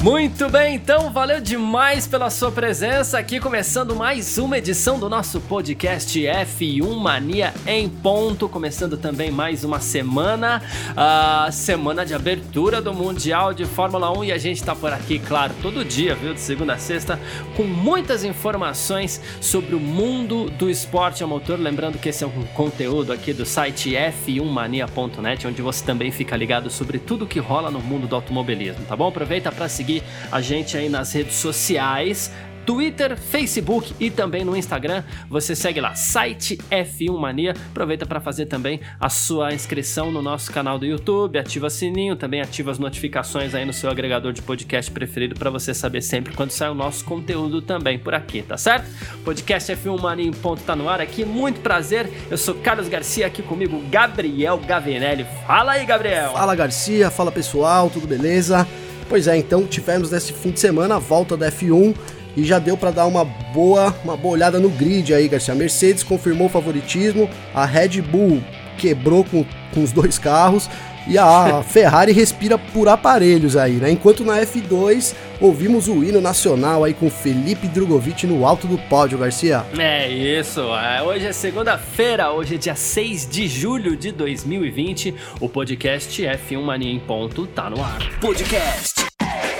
Muito bem, então valeu demais pela sua presença aqui, começando mais uma edição do nosso podcast F1 Mania em ponto, começando também mais uma semana, a semana de abertura do Mundial de Fórmula 1 e a gente tá por aqui, claro, todo dia, viu, de segunda a sexta, com muitas informações sobre o mundo do esporte a motor, lembrando que esse é um conteúdo aqui do site f1mania.net, onde você também fica ligado sobre tudo que rola no mundo do automobilismo, tá bom? Aproveita para seguir a gente aí nas redes sociais. Twitter, Facebook e também no Instagram. Você segue lá, site F1 Mania. Aproveita para fazer também a sua inscrição no nosso canal do YouTube, ativa o sininho, também ativa as notificações aí no seu agregador de podcast preferido para você saber sempre quando sai o nosso conteúdo também por aqui, tá certo? Podcast F1 Mania em ponto tá no ar aqui. Muito prazer. Eu sou Carlos Garcia aqui comigo Gabriel Gavinelli. Fala aí, Gabriel. Fala Garcia, fala pessoal, tudo beleza? Pois é, então tivemos nesse fim de semana a volta da F1 e já deu para dar uma boa, uma boa olhada no grid aí, Garcia. A Mercedes confirmou o favoritismo, a Red Bull quebrou com, com os dois carros e a Ferrari respira por aparelhos aí, né? Enquanto na F2 ouvimos o hino nacional aí com Felipe Drogovic no alto do pódio, Garcia. É isso, é, hoje é segunda-feira, hoje é dia 6 de julho de 2020. O podcast F1 Mania em ponto tá no ar. Podcast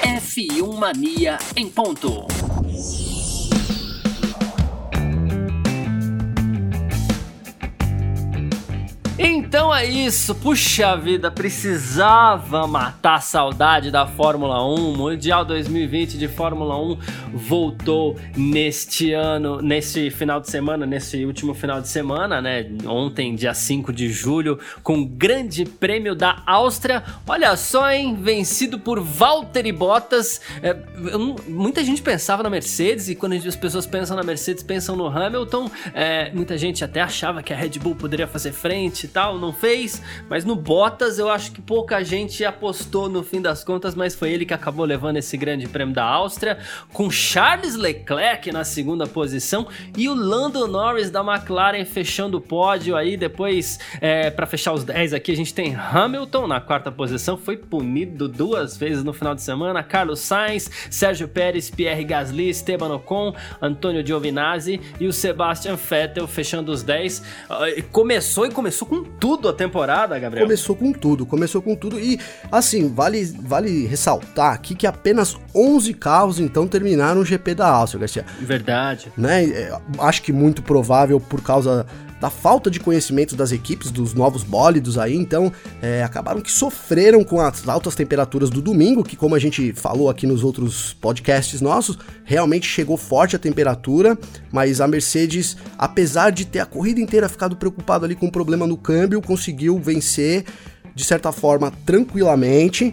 F1 Mania em ponto. Então é isso, puxa vida, precisava matar a saudade da Fórmula 1. Mundial 2020 de Fórmula 1 voltou neste ano, neste final de semana, nesse último final de semana, né? Ontem, dia 5 de julho, com o Grande Prêmio da Áustria. Olha só, hein? Vencido por Valtteri Bottas. É, muita gente pensava na Mercedes e quando as pessoas pensam na Mercedes, pensam no Hamilton. É, muita gente até achava que a Red Bull poderia fazer frente e tal, não fez, mas no Bottas eu acho que pouca gente apostou no fim das contas, mas foi ele que acabou levando esse grande prêmio da Áustria, com Charles Leclerc na segunda posição e o Lando Norris da McLaren fechando o pódio aí, depois é, para fechar os 10 aqui a gente tem Hamilton na quarta posição, foi punido duas vezes no final de semana, Carlos Sainz, Sérgio Pérez, Pierre Gasly, Esteban Ocon, Antônio Giovinazzi e o Sebastian Vettel fechando os 10. Começou e começou com tudo a temporada, Gabriel. Começou com tudo, começou com tudo. E, assim, vale, vale ressaltar aqui que apenas 11 carros, então, terminaram o GP da Áustria, Garcia. Verdade. Né? É, acho que muito provável por causa da falta de conhecimento das equipes, dos novos bólidos aí, então é, acabaram que sofreram com as altas temperaturas do domingo, que como a gente falou aqui nos outros podcasts nossos, realmente chegou forte a temperatura, mas a Mercedes, apesar de ter a corrida inteira ficado preocupado ali com o um problema no câmbio, conseguiu vencer de certa forma tranquilamente.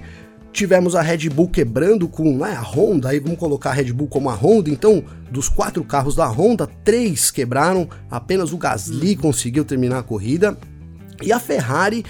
Tivemos a Red Bull quebrando com né, a Honda, aí vamos colocar a Red Bull como a Honda, então dos quatro carros da Honda, três quebraram, apenas o Gasly conseguiu terminar a corrida. E a Ferrari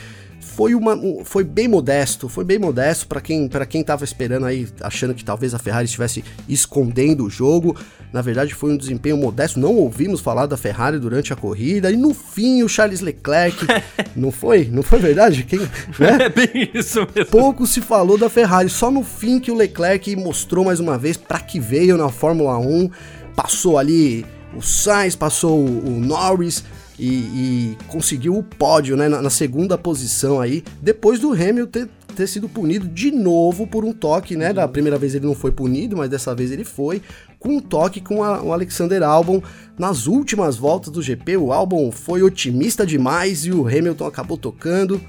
foi, uma, foi bem modesto, foi bem modesto para quem para quem tava esperando aí, achando que talvez a Ferrari estivesse escondendo o jogo. Na verdade, foi um desempenho modesto. Não ouvimos falar da Ferrari durante a corrida. E no fim, o Charles Leclerc. não foi? Não foi verdade? Quem, né? É bem isso mesmo. Pouco se falou da Ferrari. Só no fim que o Leclerc mostrou mais uma vez para que veio na Fórmula 1. Passou ali o Sainz, passou o Norris e, e conseguiu o pódio né, na, na, segunda posição aí, depois do Hamilton ter, ter, sido punido de novo por um toque, né? Da primeira vez ele não foi punido, mas dessa vez ele foi, com um toque com a, o Alexander Albon nas últimas voltas do GP. O Albon foi otimista demais e o Hamilton acabou tocando.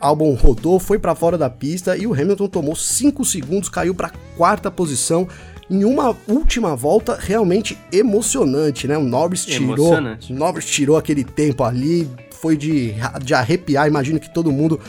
Albon rodou, foi para fora da pista e o Hamilton tomou 5 segundos, caiu para quarta posição em uma última volta realmente emocionante, né? O Norris tirou, Norris tirou aquele tempo ali, foi de, de arrepiar. Imagino que todo mundo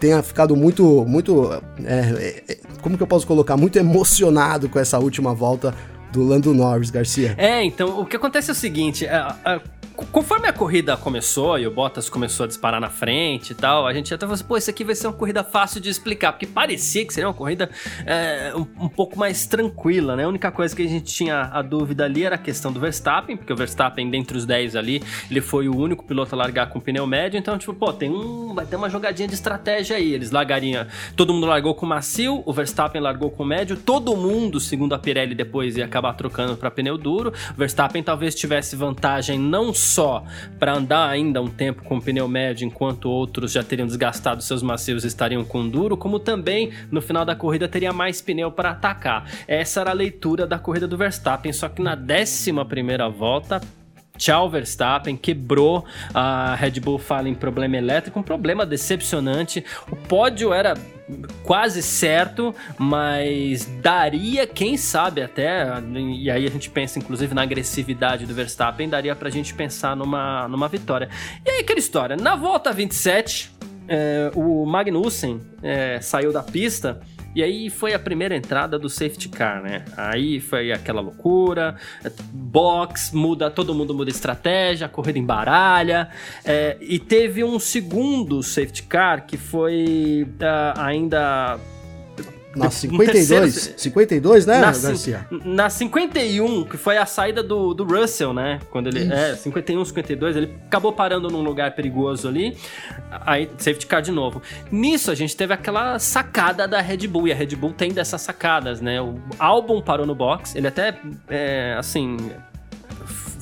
tenha ficado muito, muito, é, é, como que eu posso colocar, muito emocionado com essa última volta do Lando Norris, Garcia. É, então o que acontece é o seguinte, é, conforme a corrida começou e o Bottas começou a disparar na frente e tal, a gente até falou assim, pô, isso aqui vai ser uma corrida fácil de explicar, porque parecia que seria uma corrida é, um, um, pouco mais tranquila, né? A única coisa que a gente tinha a dúvida ali era a questão do Verstappen, porque o Verstappen, dentre os 10 ali, ele foi o único piloto a largar com pneu médio, então, tipo, pô, tem um. Vai ter uma jogadinha de estratégia aí. Eles largariam. Todo mundo largou com macio, o Verstappen largou com médio, todo mundo, segundo a Pirelli, depois ia acabar trocando para pneu duro. O Verstappen talvez tivesse vantagem não só para andar ainda um tempo com pneu médio, enquanto outros já teriam desgastado seus macios e estariam com duro, como também no final da corrida teria mais pneu para atacar. Essa era a leitura da corrida do Verstappen, só que na 11 primeira volta, Tchau, Verstappen, quebrou a Red Bull fala em problema elétrico, um problema decepcionante. O pódio era quase certo, mas daria, quem sabe até, e aí a gente pensa inclusive na agressividade do Verstappen, daria pra gente pensar numa, numa vitória. E aí aquela história, na volta 27, é, o Magnussen é, saiu da pista e aí foi a primeira entrada do safety car, né? Aí foi aquela loucura, box, muda, todo mundo muda estratégia, a corrida embaralha. É, e teve um segundo safety car que foi uh, ainda na 52, terceiro, 52, né, na, Garcia? Na 51, que foi a saída do, do Russell, né? Quando ele. Isso. É, 51, 52, ele acabou parando num lugar perigoso ali. Aí, safety car de novo. Nisso, a gente teve aquela sacada da Red Bull. E a Red Bull tem dessas sacadas, né? O álbum parou no box. Ele até, é, assim,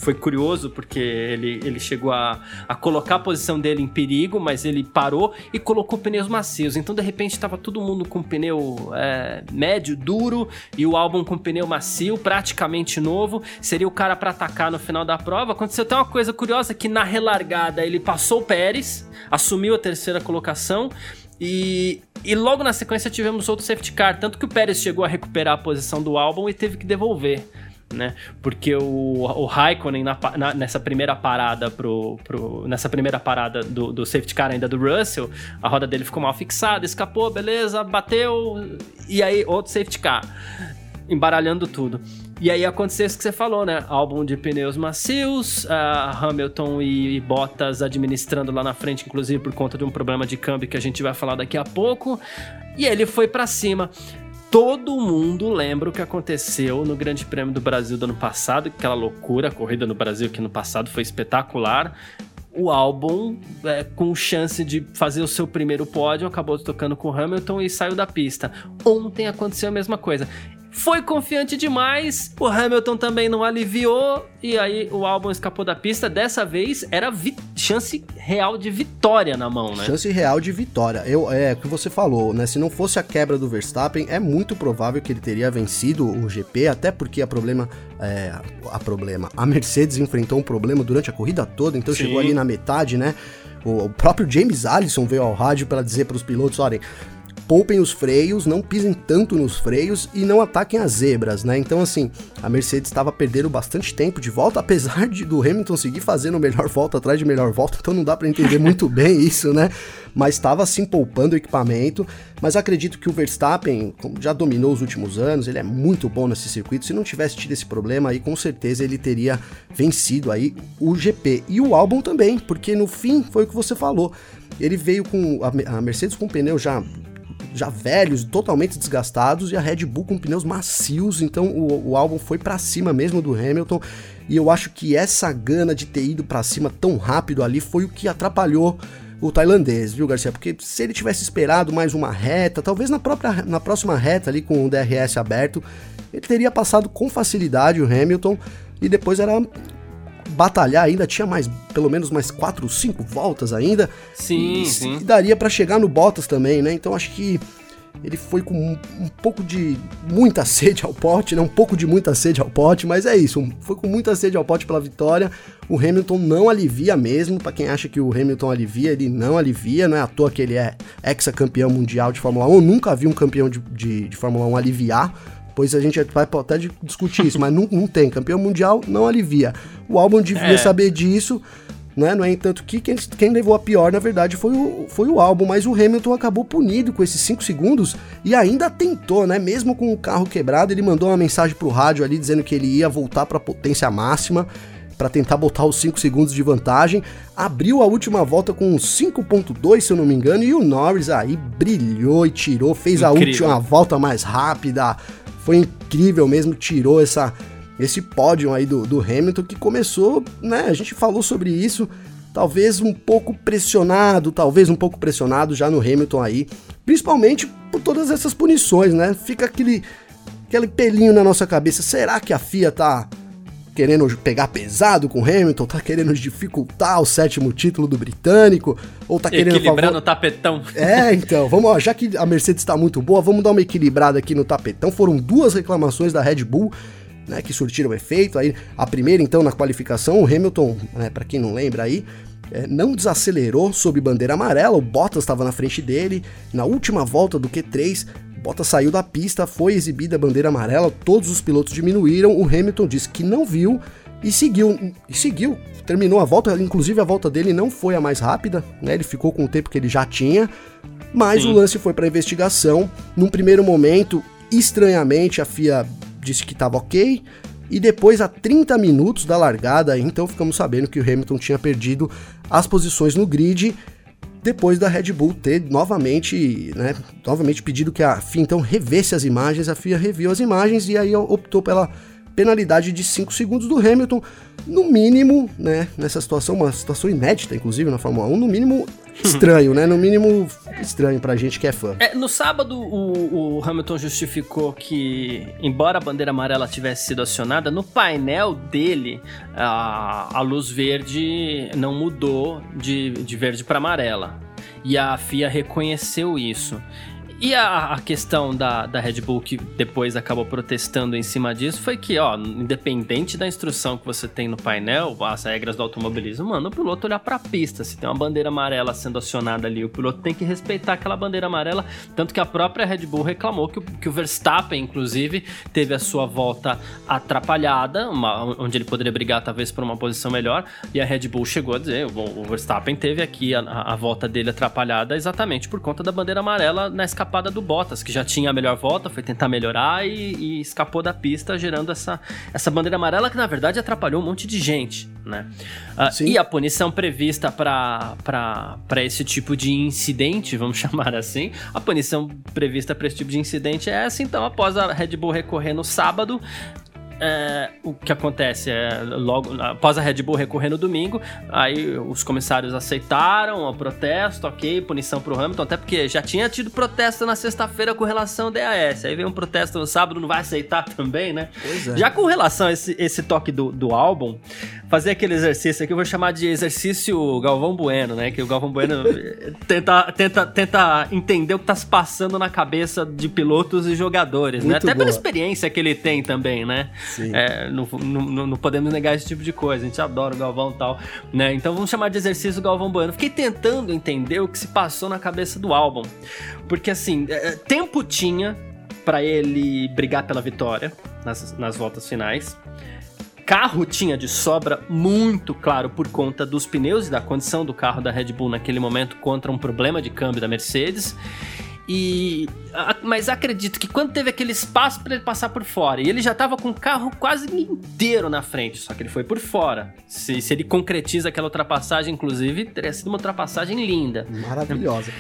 foi curioso porque ele, ele chegou a, a colocar a posição dele em perigo, mas ele parou e colocou pneus macios. Então, de repente, estava todo mundo com pneu é, médio, duro, e o álbum com pneu macio, praticamente novo. Seria o cara para atacar no final da prova. Aconteceu até uma coisa curiosa que na relargada ele passou o Pérez, assumiu a terceira colocação. E, e logo na sequência tivemos outro safety car, tanto que o Pérez chegou a recuperar a posição do álbum e teve que devolver né? Porque o, o Raikkonen na, na, nessa primeira parada pro, pro nessa primeira parada do, do, safety car ainda do Russell, a roda dele ficou mal fixada, escapou, beleza, bateu e aí outro safety car embaralhando tudo. E aí aconteceu isso que você falou, né? Álbum de pneus macios, uh, Hamilton e, e Bottas administrando lá na frente, inclusive por conta de um problema de câmbio que a gente vai falar daqui a pouco. E ele foi para cima todo mundo lembra o que aconteceu no Grande Prêmio do Brasil do ano passado, aquela loucura, a corrida no Brasil que no passado foi espetacular. O álbum, é, com chance de fazer o seu primeiro pódio, acabou tocando com o Hamilton e saiu da pista. Ontem aconteceu a mesma coisa foi confiante demais, o Hamilton também não aliviou, e aí o álbum escapou da pista. Dessa vez era chance real de vitória na mão, né? Chance real de vitória. Eu, é o que você falou, né? Se não fosse a quebra do Verstappen, é muito provável que ele teria vencido o GP, até porque a problema. É, a problema. A Mercedes enfrentou um problema durante a corrida toda, então Sim. chegou ali na metade, né? O próprio James Allison veio ao rádio para dizer para os pilotos: olhem, poupem os freios, não pisem tanto nos freios e não ataquem as zebras, né? Então, assim, a Mercedes estava perdendo bastante tempo de volta, apesar de do Hamilton seguir fazendo melhor volta atrás de melhor volta, então não dá para entender muito bem isso, né? Mas estava assim poupando o equipamento. Mas acredito que o Verstappen já dominou os últimos anos, ele é muito bom nesse circuito. Se não tivesse tido esse problema aí, com certeza ele teria vencido aí o GP. E o álbum também, porque no fim foi o que você falou. Ele veio com a Mercedes com pneu já já velhos, totalmente desgastados, e a Red Bull com pneus macios, então o, o álbum foi para cima mesmo do Hamilton, e eu acho que essa gana de ter ido para cima tão rápido ali foi o que atrapalhou o tailandês, viu, Garcia? Porque se ele tivesse esperado mais uma reta, talvez na própria na próxima reta ali com o DRS aberto, ele teria passado com facilidade o Hamilton. E depois era batalhar ainda, tinha mais, pelo menos mais 4, 5 voltas ainda. Sim, e, sim. E daria para chegar no Bottas também, né? Então acho que ele foi com um, um, pouco de muita sede ao pote, né? Um pouco de muita sede ao pote, mas é isso. Foi com muita sede ao pote pela vitória. O Hamilton não alivia mesmo. Para quem acha que o Hamilton alivia, ele não alivia. Não é à toa que ele é ex-campeão mundial de Fórmula 1. Eu nunca vi um campeão de, de, de Fórmula 1 aliviar Pois a gente vai até discutir isso, mas não, não tem. Campeão mundial não alivia. O álbum devia é. saber disso. Né? Não é entanto que quem, quem, levou a pior, na verdade, foi o, foi o álbum, mas o Hamilton acabou punido com esses 5 segundos e ainda tentou, né? Mesmo com o carro quebrado, ele mandou uma mensagem pro rádio ali dizendo que ele ia voltar para potência máxima. para tentar botar os 5 segundos de vantagem. Abriu a última volta com 5.2, se eu não me engano, e o Norris aí brilhou e tirou, fez incrível. a última volta mais rápida. Foi incrível mesmo, tirou essa esse pódio aí do, do Hamilton que começou, né? A gente falou sobre isso, talvez um pouco pressionado, talvez um pouco pressionado já no Hamilton aí, principalmente por todas essas punições, né? Fica aquele aquele pelinho na nossa cabeça. Será que a FIA tá querendo pegar pesado com o Hamilton? Tá querendo dificultar o sétimo título do britânico? Ou tá querendo. Equilibrar favor... no tapetão. É, então, vamos, ó, já que a Mercedes tá muito boa, vamos dar uma equilibrada aqui no tapetão. Foram duas reclamações da Red Bull. Né, que surtiram efeito. Aí, a primeira, então, na qualificação, o Hamilton, né, para quem não lembra aí, é, não desacelerou sob bandeira amarela, o Bottas estava na frente dele. Na última volta do Q3, Bottas saiu da pista, foi exibida a bandeira amarela, todos os pilotos diminuíram, o Hamilton disse que não viu e seguiu, e seguiu, terminou a volta, inclusive a volta dele não foi a mais rápida, né? Ele ficou com o tempo que ele já tinha, mas Sim. o lance foi para investigação. Num primeiro momento, estranhamente, a FIA disse que estava ok, e depois, a 30 minutos da largada, então ficamos sabendo que o Hamilton tinha perdido as posições no grid depois da Red Bull ter novamente, né, novamente pedido que a FIA então revesse as imagens, a FIA reviu as imagens e aí optou pela penalidade de 5 segundos do Hamilton, no mínimo, né, nessa situação, uma situação inédita, inclusive, na Fórmula 1, no mínimo estranho, né, no mínimo estranho pra gente que é fã. É, no sábado, o, o, Hamilton justificou que, embora a bandeira amarela tivesse sido acionada, no painel dele, a, a luz verde não mudou de, de verde para amarela. E a FIA reconheceu isso. E a, a, questão da, da Red Bull que depois acabou protestando em cima disso foi que, ó, independente da instrução que você tem no painel, as regras do automobilismo, mano, o piloto olhar pra pista. Se tem uma bandeira amarela sendo acionada ali, o piloto tem que respeitar aquela bandeira amarela. Tanto que a própria Red Bull reclamou que o, que o Verstappen, inclusive, teve a sua volta atrapalhada, uma, onde ele poderia brigar talvez por uma posição melhor. E a Red Bull chegou a dizer: o, o Verstappen teve aqui a, a, volta dele atrapalhada exatamente por conta da bandeira amarela na escapada escapada do Bottas, que já tinha a melhor volta, foi tentar melhorar e, e, escapou da pista, gerando essa, essa bandeira amarela que na verdade atrapalhou um monte de gente, né? Uh, e a punição prevista para esse tipo de incidente, vamos chamar assim, a punição prevista para esse tipo de incidente é essa, então após a Red Bull recorrer no sábado, é, o que acontece é logo após a Red Bull recorrer no domingo, aí os comissários aceitaram o protesto, ok, punição pro Hamilton, até porque já tinha tido protesto na sexta-feira com relação ao DAS, aí veio um protesto no sábado, não vai aceitar também, né? É. Já com relação a esse, esse toque do, do álbum, fazer aquele exercício aqui, eu vou chamar de exercício Galvão Bueno, né? Que o Galvão Bueno tenta, tenta, tenta entender o que tá se passando na cabeça de pilotos e jogadores, né? Muito né? Até boa. pela experiência que ele tem também, né? É, não, não, não, podemos negar esse tipo de coisa. A gente adora o Galvão e tal, né? Então vamos chamar de exercício Galvão Bueno. Fiquei tentando entender o que se passou na cabeça do álbum. Porque assim, é, é tempo tinha para ele brigar pela vitória nas, nas voltas finais carro tinha de sobra muito claro por conta dos pneus e da condição do carro da Red Bull naquele momento contra um problema de câmbio da Mercedes. E mas acredito que quando teve aquele espaço para ele passar por fora, e ele já tava com o carro quase inteiro na frente, só que ele foi por fora. Se, se ele concretiza aquela ultrapassagem, inclusive, teria sido uma ultrapassagem linda. Maravilhosa.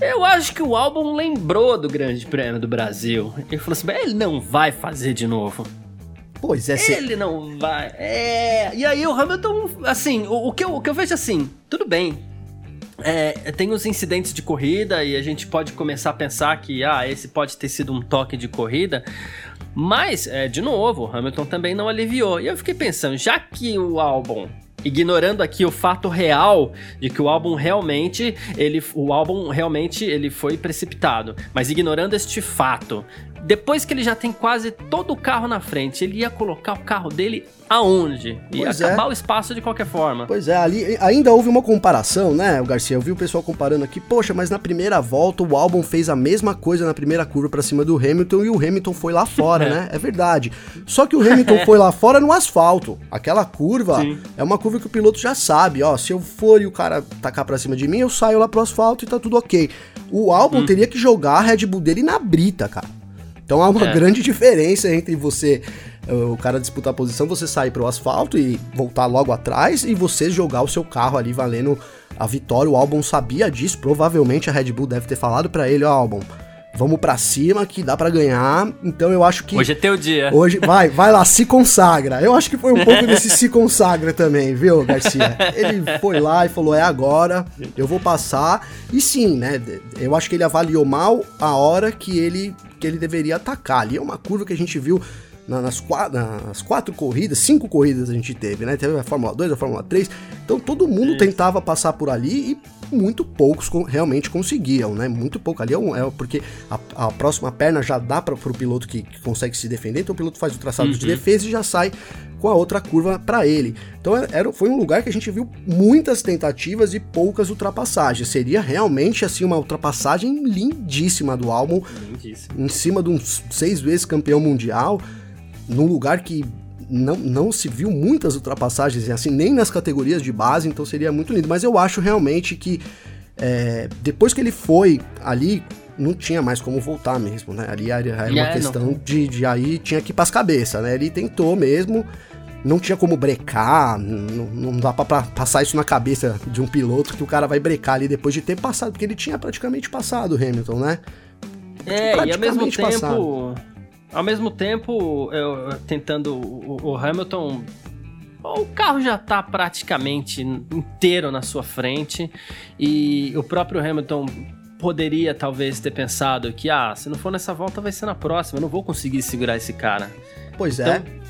Eu acho que o álbum lembrou do Grande Prêmio do Brasil. Ele falou assim: ele não vai fazer de novo. Pois é, Ele não vai. É. E aí o Hamilton, assim, o, o, que eu, o que eu vejo assim, tudo bem. É, tem os incidentes de corrida e a gente pode começar a pensar que, ah, esse pode ter sido um toque de corrida. Mas, é, de novo, Hamilton também não aliviou. E eu fiquei pensando, já que o álbum ignorando aqui o fato real de que o álbum realmente ele o álbum realmente ele foi precipitado, mas ignorando este fato depois que ele já tem quase todo o carro na frente, ele ia colocar o carro dele aonde? Ia pois é. acabar é. o espaço de qualquer forma. Pois é, ali ainda houve uma comparação, né, o Garcia? Eu vi o pessoal comparando aqui, poxa, mas na primeira volta o álbum fez a mesma coisa na primeira curva para cima do Hamilton e o Hamilton foi lá fora, né? É verdade. Só que o Hamilton foi lá fora no asfalto. Aquela curva Sim. é uma curva que o piloto já sabe, ó, se eu for e o cara tacar pra cima de mim, eu saio lá pro asfalto e tá tudo ok. O álbum hum. teria que jogar a Red Bull dele na brita, cara. Então há uma é. grande diferença entre você o cara disputar a posição, você sair pro asfalto e voltar logo atrás e você jogar o seu carro ali valendo a vitória. O Albon sabia disso, provavelmente a Red Bull deve ter falado para ele, ó, oh, Albon, vamos para cima que dá para ganhar. Então eu acho que Hoje é teu dia. Hoje vai, vai lá, se consagra. Eu acho que foi um pouco desse se consagra também, viu, Garcia? Ele foi lá e falou: "É agora, eu vou passar". E sim, né? Eu acho que ele avaliou mal a hora que ele que ele deveria atacar. Ali é uma curva que a gente viu nas, quatro, nas quatro corridas, cinco corridas a gente teve, né? Teve a Fórmula 2, a Fórmula 3. Então todo mundo Isso. tentava passar por ali e muito poucos realmente conseguiam, né? Muito pouco ali é, um, é porque a, a, próxima perna já dá para o piloto que, que, consegue se defender, então o piloto faz o traçado uhum. de defesa e já sai com a outra curva para ele. Então é, era, foi um lugar que a gente viu muitas tentativas e poucas ultrapassagens. Seria realmente assim uma ultrapassagem lindíssima do álbum, em cima de um seis vezes campeão mundial num lugar que não, não se viu muitas ultrapassagens, assim, nem nas categorias de base, então seria muito lindo. Mas eu acho realmente que é, depois que ele foi ali, não tinha mais como voltar mesmo, né? Ali era, era uma é, questão de, de aí tinha que ir pras cabeças, né? Ele tentou mesmo, não tinha como brecar, não, não dá pra, pra, passar isso na cabeça de um piloto que o cara vai brecar ali depois de ter passado, porque ele tinha praticamente passado o Hamilton, né? É, e ao mesmo tempo. Passado ao mesmo tempo, eu, tentando o, o Hamilton o carro já está praticamente inteiro na sua frente e o próprio Hamilton poderia talvez ter pensado que ah, se não for nessa volta vai ser na próxima, eu não vou conseguir segurar esse cara. Pois é. então, é.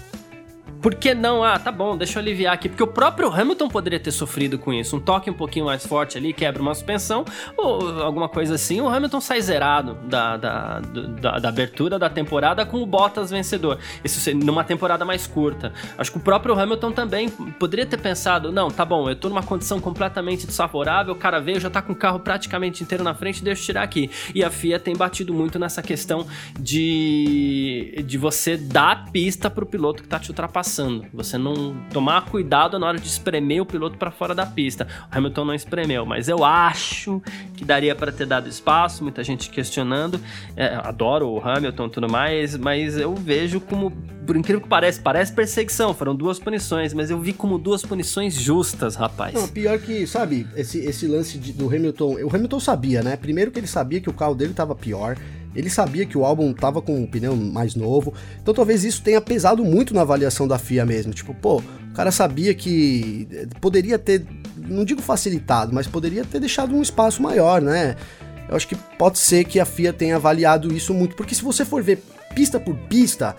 Por que não? Ah, tá bom, deixa eu aliviar aqui. Porque o próprio Hamilton poderia ter sofrido com isso. Um toque um pouquinho mais forte ali, quebra uma suspensão, ou alguma coisa assim. O Hamilton sai zerado da, da, da, da abertura da temporada com o Bottas vencedor. Isso numa temporada mais curta. Acho que o próprio Hamilton também poderia ter pensado: não, tá bom, eu tô numa condição completamente desfavorável, o cara veio, já tá com o carro praticamente inteiro na frente, deixa eu tirar aqui. E a FIA tem batido muito nessa questão de, de você dar pista pro piloto que tá te ultrapassando passando. Você não tomar cuidado na hora de espremer o piloto para fora da pista. O Hamilton não espremeu, mas eu acho que daria para ter dado espaço. Muita gente questionando. É, adoro o Hamilton e tudo mais, mas eu vejo como, por incrível que pareça, parece perseguição. Foram duas punições, mas eu vi como duas punições justas, rapaz. Não, pior que, sabe, esse, esse lance de, do Hamilton. O Hamilton sabia, né? Primeiro que ele sabia que o carro dele tava pior. Ele sabia que o álbum tava com um pneu mais novo, então talvez isso tenha pesado muito na avaliação da FIA mesmo. Tipo, pô, o cara sabia que poderia ter, não digo facilitado, mas poderia ter deixado um espaço maior, né? Eu acho que pode ser que a FIA tenha avaliado isso muito, porque se você for ver pista por pista,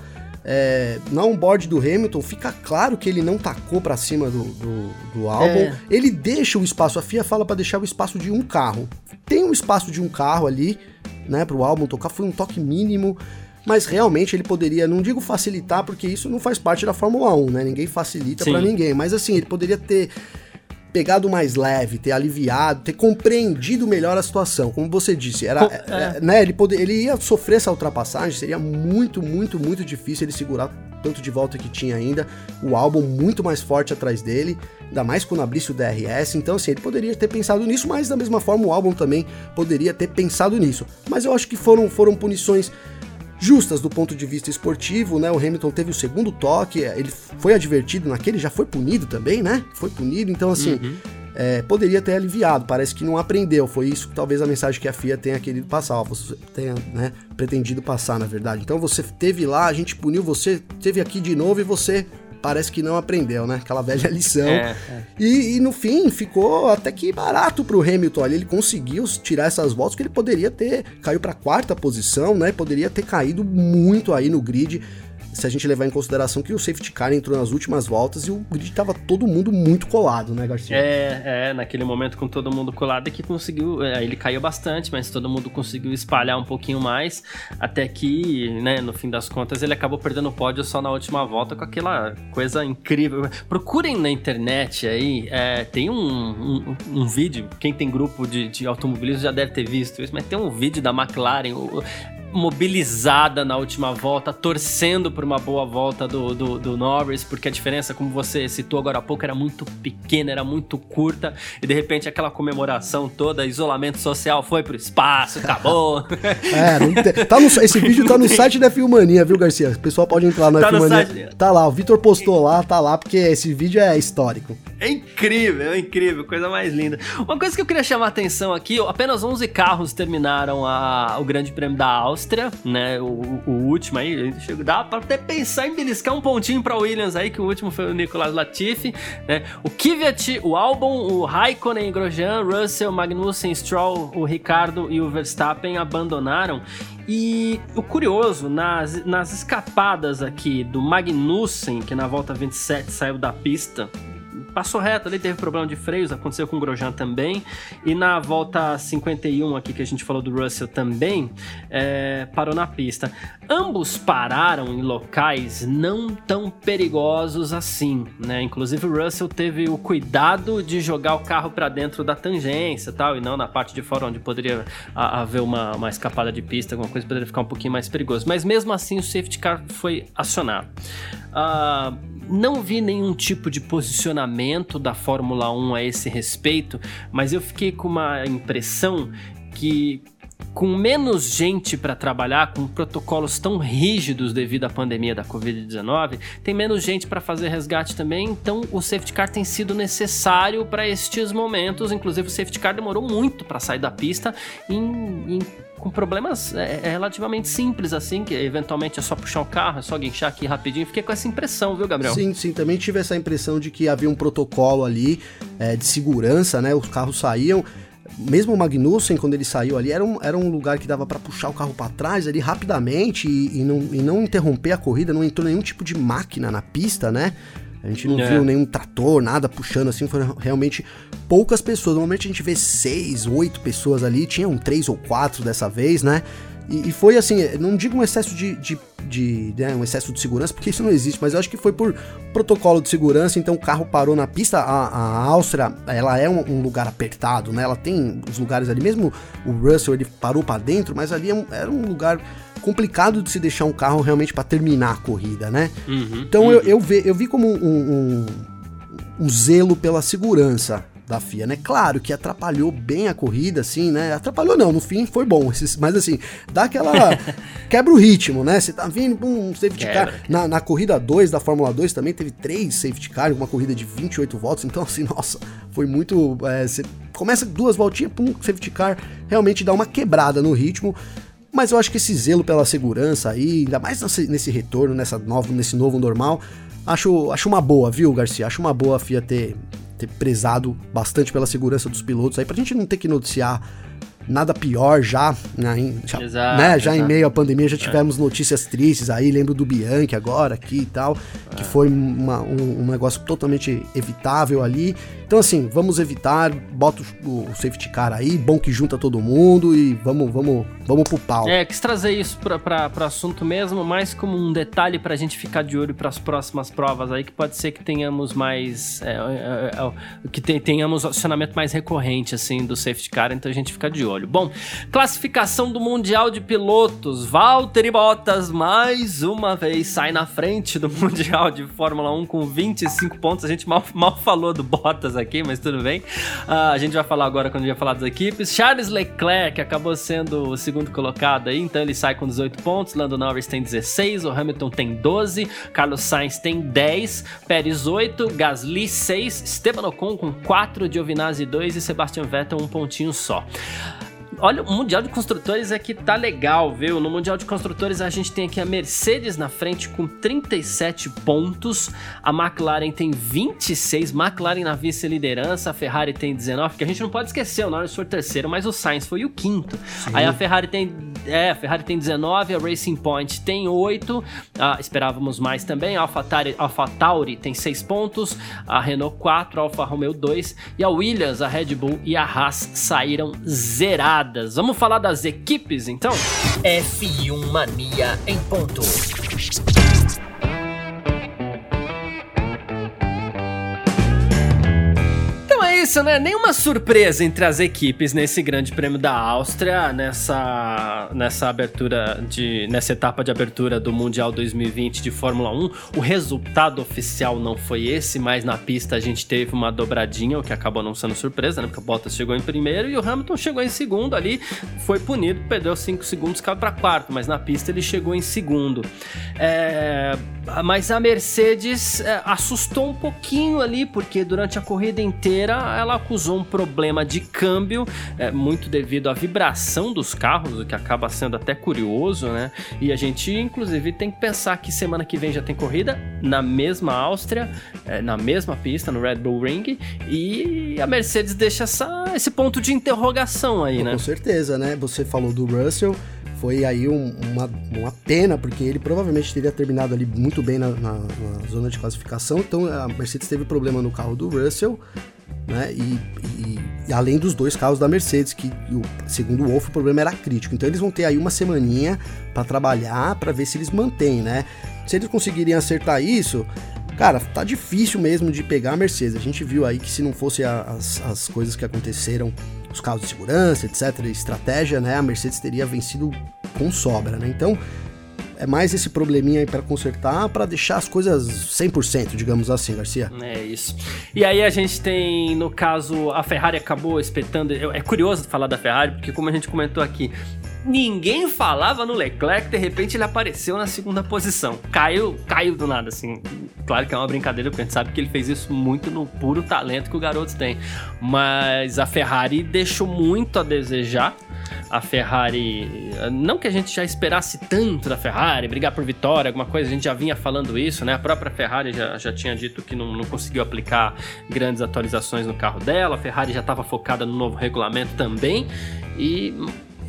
é, na onboard do Hamilton, fica claro que ele não tacou para cima do, do, do álbum. É. Ele deixa o espaço, a FIA fala para deixar o espaço de um carro. Tem um espaço de um carro ali, né, pro álbum tocar, foi um toque mínimo, mas realmente ele poderia, não digo facilitar, porque isso não faz parte da Fórmula 1, né? Ninguém facilita para ninguém, mas assim, ele poderia ter pegado mais leve, ter aliviado, ter compreendido melhor a situação. Como você disse, era, é. É, né, ele, poder, ele ia sofrer essa ultrapassagem, seria muito, muito, muito difícil ele segurar tanto de volta que tinha ainda, o álbum muito mais forte atrás dele, ainda mais quando abrisse o DRS, então assim, ele poderia ter pensado nisso, mas da mesma forma o álbum também poderia ter pensado nisso. Mas eu acho que foram, foram punições justas do ponto de vista esportivo, né? O Hamilton teve o segundo toque, ele foi advertido naquele, já foi punido também, né? Foi punido, então assim, uhum. é, poderia ter aliviado, parece que não aprendeu, foi isso talvez a mensagem que a FIA tenha querido passar, você tenha, né, pretendido passar, na verdade. Então você teve lá, a gente puniu você, teve aqui de novo e você parece que não aprendeu, né? Aquela velha lição. É, é. E, e, no fim ficou até que barato pro Hamilton ali. Ele conseguiu tirar essas voltas que ele poderia ter. Caiu pra quarta posição, né? Poderia ter caído muito aí no grid se a gente levar em consideração que o safety car entrou nas últimas voltas e o grid tava todo mundo muito colado, né, Garcia? É, é, naquele momento com todo mundo colado que conseguiu, é, ele caiu bastante, mas todo mundo conseguiu espalhar um pouquinho mais, até que, né, no fim das contas, ele acabou perdendo o pódio só na última volta com aquela coisa incrível. Procurem na internet aí, é, tem um, um, um, vídeo, quem tem grupo de, de automobilismo já deve ter visto isso, mas tem um vídeo da McLaren, o, mobilizada na última volta, torcendo por uma boa volta do, do, do, Norris, porque a diferença, como você citou agora há pouco, era muito pequena, era muito curta, e de repente aquela comemoração toda, isolamento social foi pro espaço, acabou. é, tá no, esse vídeo tá no site da Filmania, viu, Garcia? O pessoal pode entrar na tá Filmania. Tá lá, o Vitor postou lá, tá lá, porque esse vídeo é histórico. É incrível, é incrível, coisa mais linda. Uma coisa que eu queria chamar a atenção aqui, apenas 11 carros terminaram a, o Grande Prêmio da Áustria, né? O, o último aí, dá pra até pensar em beliscar um pontinho pra Williams aí, que o último foi o Nicolas Latifi, né? O Kvyat, o Albon, o Raikkonen, Grosjean, Russell, Magnussen, Stroll, o Ricardo e o Verstappen abandonaram. E o curioso, nas, nas escapadas aqui do Magnussen, que na volta 27 saiu da pista, passou reto ali, teve problema de freios, aconteceu com o Grosjean também. E na volta 51 aqui que a gente falou do Russell também, é, parou na pista. Ambos pararam em locais não tão perigosos assim, né? Inclusive o Russell teve o cuidado de jogar o carro para dentro da tangência tal, e não na parte de fora onde poderia haver uma, uma escapada de pista, alguma coisa poderia ficar um pouquinho mais perigoso. Mas mesmo assim o safety car foi acionado. Uh, não vi nenhum tipo de posicionamento da Fórmula 1 a esse respeito, mas eu fiquei com uma impressão que com menos gente para trabalhar, com protocolos tão rígidos devido à pandemia da Covid-19, tem menos gente para fazer resgate também, então o safety car tem sido necessário para estes momentos. Inclusive, o safety car demorou muito para sair da pista em, em com problemas é, é, relativamente simples, assim, que eventualmente é só puxar o carro, é só guinchar aqui rapidinho. Fiquei com essa impressão, viu, Gabriel? Sim, sim, também tive essa impressão de que havia um protocolo ali é, de segurança, né? Os carros saíam. Mesmo o Magnussen, quando ele saiu ali, era um, era um lugar que dava para puxar o carro para trás ali rapidamente e, e, não, e não interromper a corrida, não entrou nenhum tipo de máquina na pista, né? A gente não é. viu nenhum trator, nada puxando assim, foram realmente poucas pessoas. Normalmente a gente vê seis, oito pessoas ali, tinham três ou quatro dessa vez, né? E, e foi assim, não digo um excesso de, de, de né, um excesso de segurança, porque isso não existe, mas eu acho que foi por protocolo de segurança, então o carro parou na pista. A, a Áustria, ela é um, um, lugar apertado, né? Ela tem os lugares ali, mesmo o Russell ele parou para dentro, mas ali é um, era um lugar complicado de se deixar um carro realmente para terminar a corrida, né? Uhum, então uhum. Eu, eu, vi, eu vi como um, um, um zelo pela segurança da FIA, né? Claro que atrapalhou bem a corrida, assim, né? Atrapalhou não, no fim foi bom, mas assim, dá aquela. quebra o ritmo, né? Você tá vindo, um safety quebra. car. Na, na corrida 2 da Fórmula 2 também teve três safety car, uma corrida de 28 voltas, então assim, nossa, foi muito. É, você começa duas voltinhas, pum, safety car, realmente dá uma quebrada no ritmo. Mas eu acho que esse zelo pela segurança aí, ainda mais nesse, retorno, nessa nova, nesse novo normal, acho, acho uma boa, viu, Garcia? Acho uma boa a FIA ter, ter prezado bastante pela segurança dos pilotos aí, pra gente não ter que noticiar nada pior já, né, já, exato, né, já em meio à pandemia já é. tivemos é. notícias tristes aí, lembro do Bianchi agora aqui e tal, é. que foi uma, um, um, negócio totalmente evitável ali. Então assim, vamos evitar, bota o, o, safety car aí, bom que junta todo mundo e vamos, vamos, vamos pro pau. É, quis trazer isso para o assunto mesmo, mais como um detalhe para a gente ficar de olho para as próximas provas aí, que pode ser que tenhamos mais, é, é, é que tenhamos acionamento mais recorrente assim do safety car, então a gente fica de olho. Bom, classificação do Mundial de Pilotos. Valtteri Bottas mais uma vez sai na frente do Mundial de Fórmula 1 com 25 pontos. A gente mal, mal falou do Bottas aqui, mas tudo bem. Uh, a gente vai falar agora quando a gente falar das equipes. Charles Leclerc acabou sendo o segundo colocado aí, então ele sai com 18 pontos. Lando Norris tem 16, o Hamilton tem 12, Carlos Sainz tem 10, Pérez 8, Gasly 6, Esteban Ocon com 4, Giovinazzi 2 e Sebastian Vettel um pontinho só. Olha, o Mundial de Construtores aqui tá legal, viu? No Mundial de Construtores a gente tem aqui a Mercedes na frente com 37 pontos, a McLaren tem 26, McLaren na vice-liderança, a Ferrari tem 19, porque a gente não pode esquecer, o Norris foi o terceiro, mas o Sainz foi o quinto. Sim. Aí a Ferrari tem, é, a Ferrari tem 19, a Racing Point tem 8, ah, esperávamos mais também, a AlphaTauri, AlphaTauri tem 6 pontos, a Renault 4, a Alfa Romeo 2 e a Williams, a Red Bull e a Haas saíram zeradas rodadas. Vamos falar das equipes então? F1 Mania em ponto. Isso, né? Nenhuma surpresa entre as equipes nesse Grande Prêmio da Áustria, nessa, nessa abertura de. nessa etapa de abertura do Mundial 2020 de Fórmula 1. O resultado oficial não foi esse, mas na pista a gente teve uma dobradinha, o que acabou não sendo surpresa, né? Porque o Bottas chegou em primeiro e o Hamilton chegou em segundo ali, foi punido, perdeu 5 segundos, caiu para quarto, mas na pista ele chegou em segundo. É, mas a Mercedes é, assustou um pouquinho ali, porque durante a corrida inteira ela acusou um problema de câmbio, é, muito devido à vibração dos carros, o que acaba sendo até curioso, né? E a gente, inclusive, tem que pensar que semana que vem já tem corrida na mesma Áustria, é, na mesma pista, no Red Bull Ring, e a Mercedes deixa essa, esse ponto de interrogação aí, né? Com certeza, né? Você falou do Russell foi aí um, uma, uma pena, porque ele provavelmente teria terminado ali muito bem na, na, na, zona de classificação. Então a Mercedes teve problema no carro do Russell, né? E, e, e além dos dois carros da Mercedes, que segundo o Wolf o problema era crítico. Então eles vão ter aí uma semaninha para trabalhar, para ver se eles mantêm, né? Se eles conseguirem acertar isso, Cara, tá difícil mesmo de pegar a Mercedes. A gente viu aí que se não fosse as, as coisas que aconteceram os carros de segurança, etc., estratégia, né, a Mercedes teria vencido com sobra, né? Então, é mais esse probleminha aí para consertar, para deixar as coisas 100%, digamos assim, Garcia. É isso. E aí a gente tem, no caso, a Ferrari acabou espetando. É curioso falar da Ferrari, porque como a gente comentou aqui, ninguém falava no Leclerc, de repente ele apareceu na segunda posição. Caiu, caiu do nada, assim. Claro que é uma brincadeira, porque a gente sabe que ele fez isso muito no puro talento que o garoto tem. Mas a Ferrari deixou muito a desejar. A Ferrari. Não que a gente já esperasse tanto da Ferrari, brigar por vitória, alguma coisa, a gente já vinha falando isso, né? A própria Ferrari já, já tinha dito que não, não conseguiu aplicar grandes atualizações no carro dela, a Ferrari já estava focada no novo regulamento também. E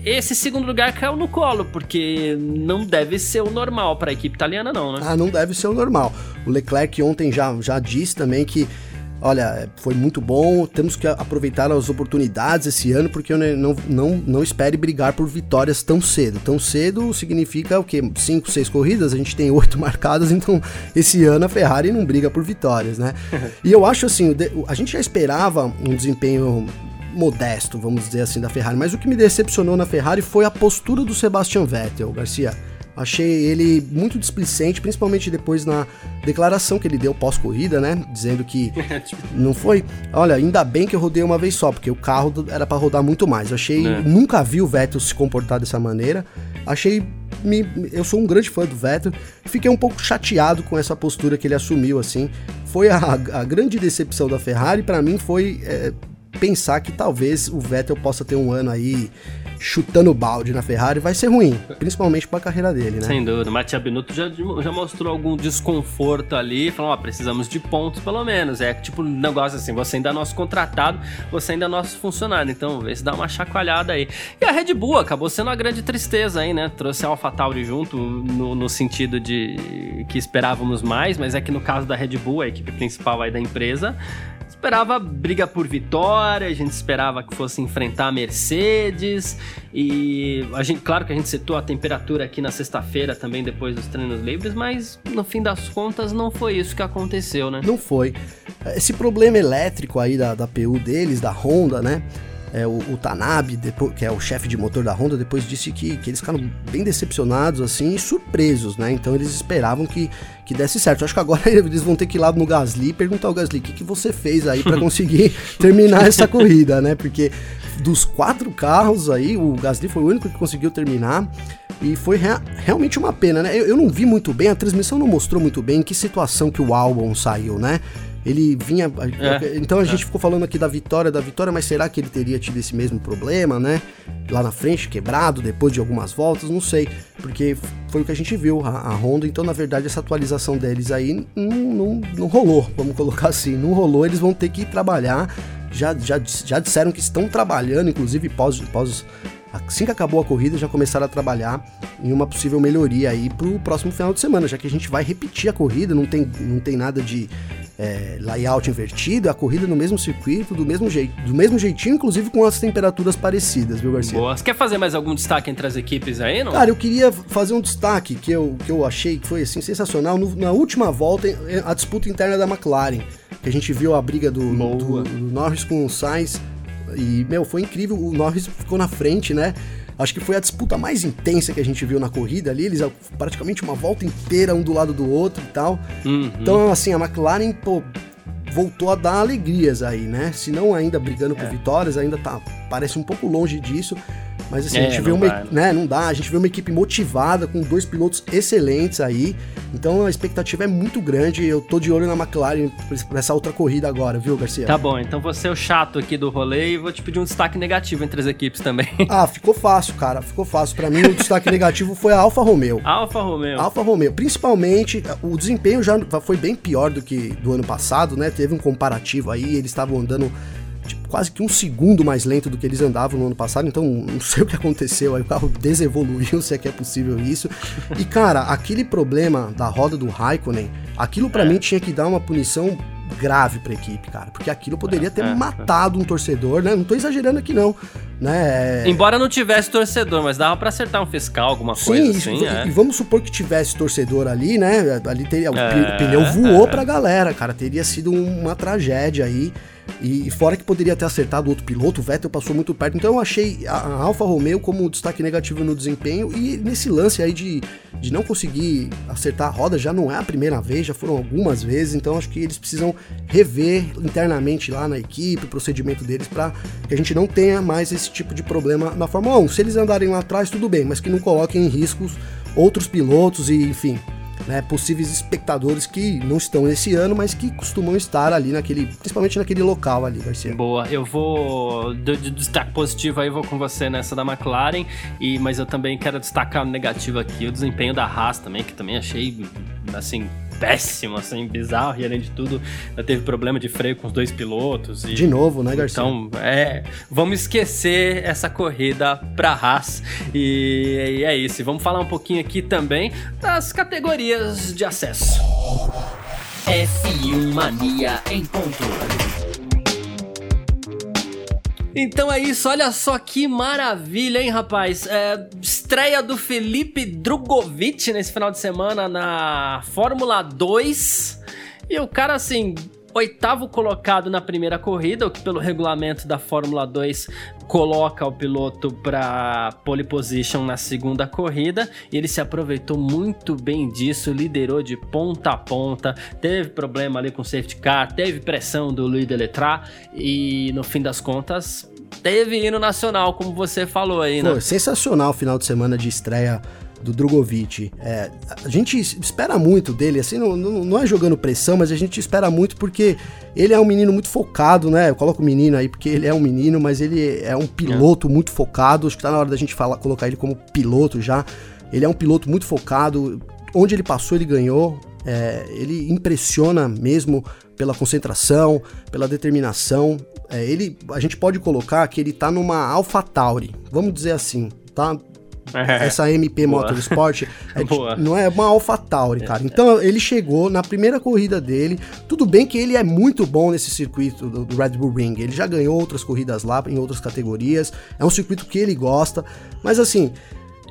esse segundo lugar caiu no colo, porque não deve ser o normal para a equipe italiana, não, né? Ah, não deve ser o normal. O Leclerc ontem já, já disse também que olha, foi muito bom, temos que aproveitar as oportunidades esse ano, porque eu não, não, não espere brigar por vitórias tão cedo. Tão cedo significa o quê? Cinco, seis corridas, a gente tem oito marcadas, então esse ano a Ferrari não briga por vitórias, né? e eu acho assim, a gente já esperava um desempenho modesto, vamos dizer assim, da Ferrari. Mas o que me decepcionou na Ferrari foi a postura do Sebastian Vettel, Garcia. Achei ele muito displicente, principalmente depois na declaração que ele deu pós-corrida, né? Dizendo que tipo, não foi. Olha, ainda bem que eu rodei uma vez só, porque o carro era para rodar muito mais. Achei. É. Nunca vi o Vettel se comportar dessa maneira. Achei. Me, eu sou um grande fã do Vettel. Fiquei um pouco chateado com essa postura que ele assumiu, assim. Foi a, a grande decepção da Ferrari. para mim foi. É, pensar que talvez o Vettel possa ter um ano aí chutando balde na Ferrari vai ser ruim, principalmente para a carreira dele, né? Sem dúvida. Matia Binotto já, já mostrou algum desconforto ali, falou, ó, precisamos de pontos pelo menos. É tipo um negócio assim, você ainda é nosso contratado, você ainda é nosso funcionário, então vê se dá uma chacoalhada aí. E a Red Bull acabou sendo uma grande tristeza aí, né? Trouxe a AlphaTauri junto no, no sentido de que esperávamos mais, mas é que no caso da Red Bull, a equipe principal aí da empresa, esperava briga por vitória, a gente esperava que fosse enfrentar a Mercedes e a gente, claro que a gente setou a temperatura aqui na sexta-feira também depois dos treinos livres, mas no fim das contas não foi isso que aconteceu, né? Não foi. Esse problema elétrico aí da, da PU deles, da Honda, né? É, o, o, Tanabe, depois, que é o chefe de motor da Honda, depois disse que, que eles ficaram bem decepcionados assim e surpresos, né? Então eles esperavam que, que desse certo. Eu acho que agora eles vão ter que ir lá no Gasly e perguntar ao Gasly o que, que você fez aí para conseguir terminar essa corrida, né? Porque dos quatro carros aí, o Gasly foi o único que conseguiu terminar. E foi rea realmente uma pena, né? Eu, eu, não vi muito bem, a transmissão não mostrou muito bem em que situação que o álbum saiu, né? Ele vinha. É, então a é. gente ficou falando aqui da vitória, da vitória, mas será que ele teria tido esse mesmo problema, né? Lá na frente, quebrado, depois de algumas voltas, não sei. Porque foi o que a gente viu, a, a Honda. Então, na verdade, essa atualização deles aí não, não, não rolou, vamos colocar assim. Não rolou, eles vão ter que trabalhar. Já, já, já disseram que estão trabalhando, inclusive pós, pós assim que acabou a corrida, já começaram a trabalhar em uma possível melhoria aí pro próximo final de semana, já que a gente vai repetir a corrida, não tem, não tem nada de é, layout invertido, a corrida no mesmo circuito, do mesmo, jeito, do mesmo jeitinho, inclusive com as temperaturas parecidas, viu, Garcia? Boa. Você quer fazer mais algum destaque entre as equipes aí, não? Cara, eu queria fazer um destaque que eu, que eu achei que foi assim, sensacional. No, na última volta, a disputa interna da McLaren, que a gente viu a briga do, do, do Norris com o Sainz. E, meu, foi incrível. O Norris ficou na frente, né? Acho que foi a disputa mais intensa que a gente viu na corrida ali. Eles praticamente uma volta inteira um do lado do outro e tal. Uhum. Então, assim, a McLaren, pô, voltou a dar alegrias aí, né? Se não ainda brigando por É. vitórias, ainda tá parece um pouco longe disso. Mas assim, É, a gente vê uma, dá, e- né, não dá, a gente vê uma equipe motivada com dois pilotos excelentes aí. Então a expectativa é muito grande. Eu tô de olho na McLaren pra essa outra corrida agora, viu, Garcia? Tá bom, então você é o chato aqui do rolê e vou te pedir um destaque negativo entre as equipes também. Ah, ficou fácil, cara. Ficou fácil. Pra mim, o destaque negativo foi a Alfa Romeo. Alfa Romeo. Alfa Romeo, principalmente, o desempenho já foi bem pior do que do ano passado, né? Teve um comparativo aí, eles estavam andando quase que um segundo mais lento do que eles andavam no ano passado, então não sei o que aconteceu, aí o carro desevoluiu, se é que é possível isso. E cara, aquele problema da roda do Raikkonen, aquilo pra É. mim tinha que dar uma punição grave pra equipe, cara, porque aquilo poderia ter é, é. matado um torcedor, né? Não tô exagerando aqui não, né? É- Embora não tivesse torcedor, mas dava pra acertar um fiscal, alguma coisa Sim, assim, isso, e- é. e vamos supor que tivesse torcedor ali, né? Ali teria, o É, pneu voou é. pra galera, cara. Teria sido uma tragédia aí. E, fora que poderia ter acertado outro piloto, o Vettel passou muito perto. Então eu achei a, a Alfa Romeo como um destaque negativo no desempenho. E nesse lance aí de, de não conseguir acertar a roda, já não é a primeira vez, já foram algumas vezes. Então acho que eles precisam rever internamente lá na equipe, o procedimento deles, para que a gente não tenha mais esse tipo de problema na Fórmula 1. Se eles andarem lá atrás, tudo bem, mas que não coloquem em riscos outros pilotos e, enfim, né, possíveis espectadores que não estão esse ano, mas que costumam estar ali naquele, principalmente naquele local ali, Garcia. Boa, eu vou de, de destaque positivo aí, vou com você nessa da McLaren, e, mas eu também quero destacar o negativo aqui, o desempenho da Haas também, que também achei, assim, péssimo, assim, bizarro, e além de tudo, ela teve problema de freio com os dois pilotos. E, De novo, né, Garcia? Então, é, vamos esquecer essa corrida pra Haas, e, e é isso, e vamos falar um pouquinho aqui também das categorias de acesso. F1 Mania em ponto. Então é isso, olha só que maravilha, hein, rapaz? É, estreia do Felipe Drogovic nesse final de semana na Fórmula 2. E o cara, assim, oitavo colocado na primeira corrida, o que pelo regulamento da Fórmula 2 coloca o piloto para pole position na segunda corrida. E ele se aproveitou muito bem disso, liderou de ponta a ponta, teve problema ali com o safety car, teve pressão do Louis Deletrat e no fim das contas teve hino nacional, como você falou aí, né? Pô, sensacional o final de semana de estreia do Drogovic. É, a gente espera muito dele, assim, não, não, não é jogando pressão, mas a gente espera muito porque ele é um menino muito focado, né? Eu coloco o menino aí porque ele é um menino, mas ele é um piloto muito focado. Acho que tá na hora da gente falar, colocar ele como piloto já. Ele é um piloto muito focado. Onde ele passou, ele ganhou. É, ele impressiona mesmo pela concentração, pela determinação. É, ele, a gente pode colocar que ele tá numa AlphaTauri, vamos dizer assim, tá? Essa MP Boa. Motorsport é, Boa. não é uma AlphaTauri, cara. Então ele chegou na primeira corrida dele. Tudo bem que ele é muito bom nesse circuito do, do Red Bull Ring. Ele já ganhou outras corridas lá em outras categorias. É um circuito que ele gosta. Mas assim,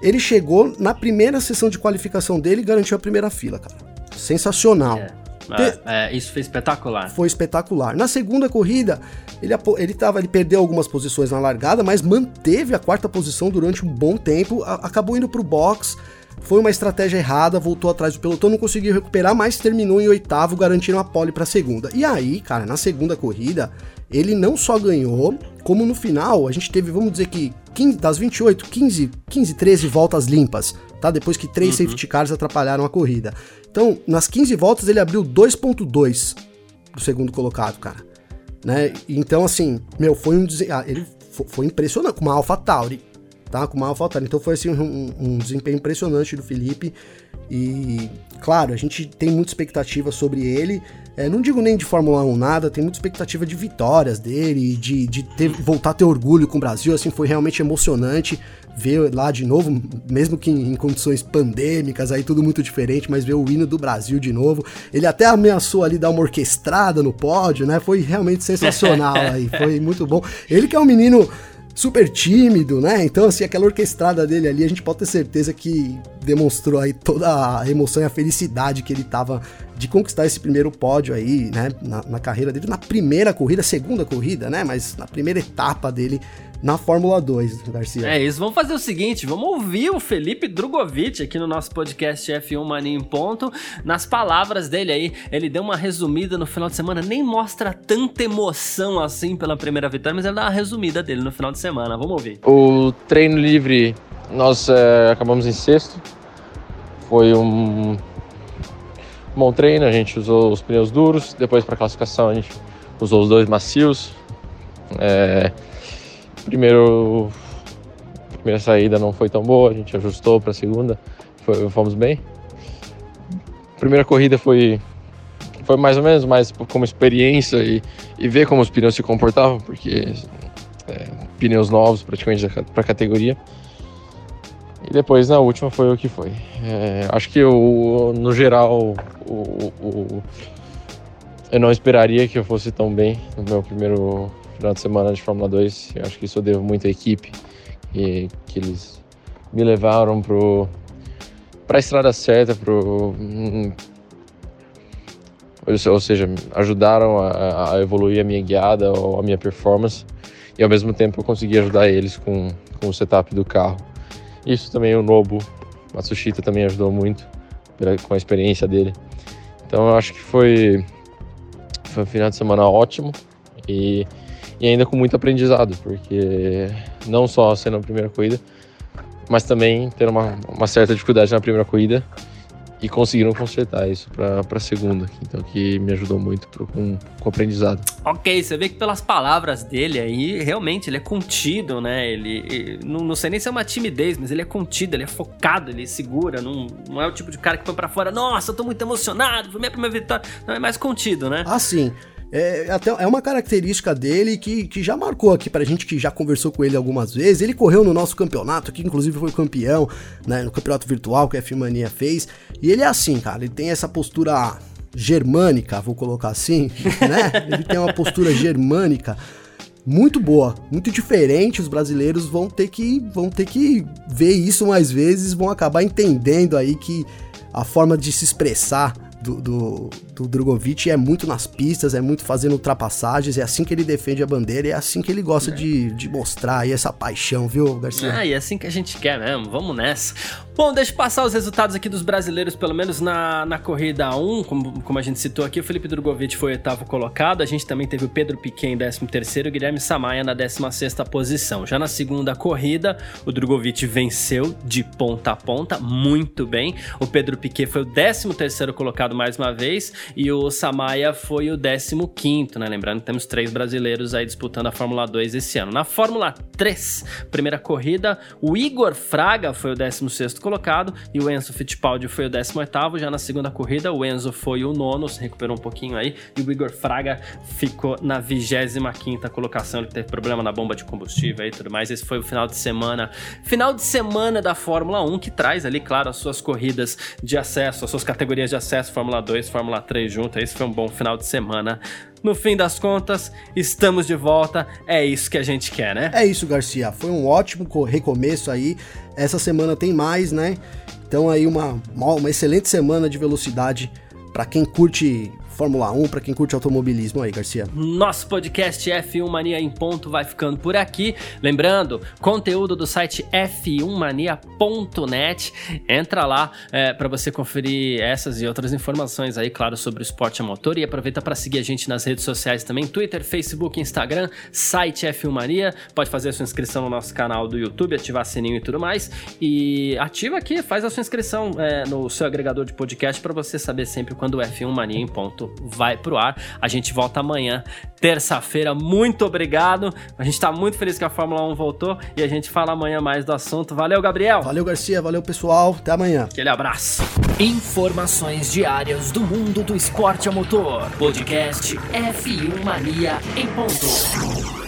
ele chegou na primeira sessão de qualificação dele e garantiu a primeira fila, cara. Sensacional. É, é, é, isso foi espetacular. Foi espetacular. Na segunda corrida, ele, ele, tava, ele perdeu algumas posições na largada, mas manteve a quarta posição durante um bom tempo. a- acabou indo pro box. Foi uma estratégia errada, voltou atrás do pelotão, não conseguiu recuperar, mas terminou em oitavo, garantindo a pole pra segunda. E aí, cara, na segunda corrida, ele não só ganhou, como no final, a gente teve, vamos dizer que 15, das 28, 15, 15, 13 voltas limpas, tá? Depois que três safety cars atrapalharam a corrida. Então, nas 15 voltas, ele abriu 2.2 do segundo colocado, cara. Né? Então, assim, meu, foi um ah, ele fo- foi impressionante com uma AlphaTauri, tá? Com uma AlphaTauri. Então foi assim um, um desempenho impressionante do Felipe e claro, a gente tem muita expectativa sobre ele. É, não digo nem de Fórmula 1 nada, tem muita expectativa de vitórias dele, de, de ter, voltar a ter orgulho com o Brasil, assim, foi realmente emocionante ver lá de novo, mesmo que em, em condições pandêmicas, aí tudo muito diferente, mas ver o hino do Brasil de novo. Ele até ameaçou ali dar uma orquestrada no pódio, né? Foi realmente sensacional aí, foi muito bom. Ele que é um menino super tímido, né? Então, assim, aquela orquestrada dele ali, a gente pode ter certeza que demonstrou aí toda a emoção e a felicidade que ele tava de conquistar esse primeiro pódio aí, né? Na, na carreira dele, na primeira corrida, segunda corrida, né? Mas na primeira etapa dele na Fórmula 2, Garcia. É isso, vamos fazer o seguinte, vamos ouvir o Felipe Drogovic aqui no nosso podcast F1 Mania em Ponto, nas palavras dele aí, ele deu uma resumida no final de semana, nem mostra tanta emoção assim pela primeira vitória, mas ele dá uma resumida dele no final de semana, vamos ouvir. O treino livre, nós é, acabamos em sexto, foi um bom treino, a gente usou os pneus duros, depois para classificação a gente usou os dois macios, é, Primeiro, primeira saída não foi tão boa, a gente ajustou para a segunda, foi, fomos bem. primeira corrida foi foi mais ou menos, mais como experiência e, e ver como os pneus se comportavam, porque é, pneus novos praticamente para a categoria. E depois na última foi o que foi. É, acho que o, no geral o, o, eu não esperaria que eu fosse tão bem no meu primeiro final de semana de Fórmula 2. Eu acho que isso eu devo muito à equipe e que eles me levaram pro para a estrada certa, pro ou seja, ajudaram a, a, evoluir a minha guiada ou a minha performance e ao mesmo tempo eu consegui ajudar eles com, com o setup do carro. Isso também o Nobu Matsushita também ajudou muito com a experiência dele. Então eu acho que foi, foi um final de semana ótimo e e ainda com muito aprendizado, porque não só sendo a primeira corrida, mas também ter uma, uma certa dificuldade na primeira corrida e conseguiram consertar isso para a segunda, então que me ajudou muito pro, com, com o aprendizado. Ok, você vê que pelas palavras dele aí, realmente ele é contido, né? Ele, ele não, não, sei nem se é uma timidez, mas ele é contido, ele é focado, ele segura, não, não é o tipo de cara que põe para fora, nossa, eu tô muito emocionado, foi minha primeira vitória, não é mais contido, né? Ah, sim é, até, é uma característica dele que, que já marcou aqui pra gente que já conversou com ele algumas vezes. Ele correu no nosso campeonato, que inclusive foi campeão, né, no campeonato virtual que a F-Mania fez. E ele é assim, cara, ele tem essa postura germânica, vou colocar assim, né? Ele tem uma postura germânica muito boa, muito diferente. Os brasileiros vão ter que vão ter que ver isso mais vezes, vão acabar entendendo aí que a forma de se expressar do, do, do Drogovic é muito nas pistas, é muito fazendo ultrapassagens, é assim que ele defende a bandeira, é assim que ele gosta é. de, de mostrar aí essa paixão, viu, Garcia? Ah, e é assim que a gente quer mesmo, vamos nessa. Bom, deixa eu passar os resultados aqui dos brasileiros, pelo menos na, na corrida 1, como, como a gente citou aqui, o Felipe Drogovic foi oitavo colocado, a gente também teve o Pedro Piquet em 13 terceiro, o Guilherme Samaia na 16 sexta posição. Já na segunda corrida, o Drogovic venceu de ponta a ponta, muito bem. O Pedro Piquet foi o 13 terceiro colocado mais uma vez, e o Samaia foi o 15, né? Lembrando que temos três brasileiros aí disputando a Fórmula 2 esse ano. Na Fórmula 3, primeira corrida, o Igor Fraga foi o 16 colocado e o Enzo Fittipaldi foi o 18 Já na segunda corrida, o Enzo foi o nono, se recuperou um pouquinho aí, e o Igor Fraga ficou na 25 colocação. Ele teve problema na bomba de combustível e tudo mais. Esse foi o final de semana. Final de semana da Fórmula 1, que traz ali, claro, as suas corridas de acesso, as suas categorias de acesso, Fórmula 2, Fórmula 3 junto. Esse foi um bom final de semana. No fim das contas, estamos de volta. É isso que a gente quer, né? É isso, Garcia. Foi um ótimo recomeço aí. Essa semana tem mais, né? Então aí uma, uma excelente semana de velocidade para quem curte Fórmula 1 para quem curte automobilismo aí, Garcia. Nosso podcast F1 Mania em ponto vai ficando por aqui. Lembrando, conteúdo do site f1mania.net. Entra lá é, para você conferir essas e outras informações aí, claro, sobre o esporte a motor. E aproveita para seguir a gente nas redes sociais também: Twitter, Facebook, Instagram, site F1 Mania. Pode fazer a sua inscrição no nosso canal do YouTube, ativar sininho e tudo mais. E ativa aqui, faz a sua inscrição é, no seu agregador de podcast para você saber sempre quando o F1 Mania em ponto vai pro ar. A gente volta amanhã, terça-feira. Muito obrigado. A gente tá muito feliz que a Fórmula 1 voltou e a gente fala amanhã mais do assunto. Valeu, Gabriel. Valeu, Garcia. Valeu, pessoal. Até amanhã. Aquele abraço. Informações diárias do mundo do esporte a motor. Podcast F1 Mania em ponto.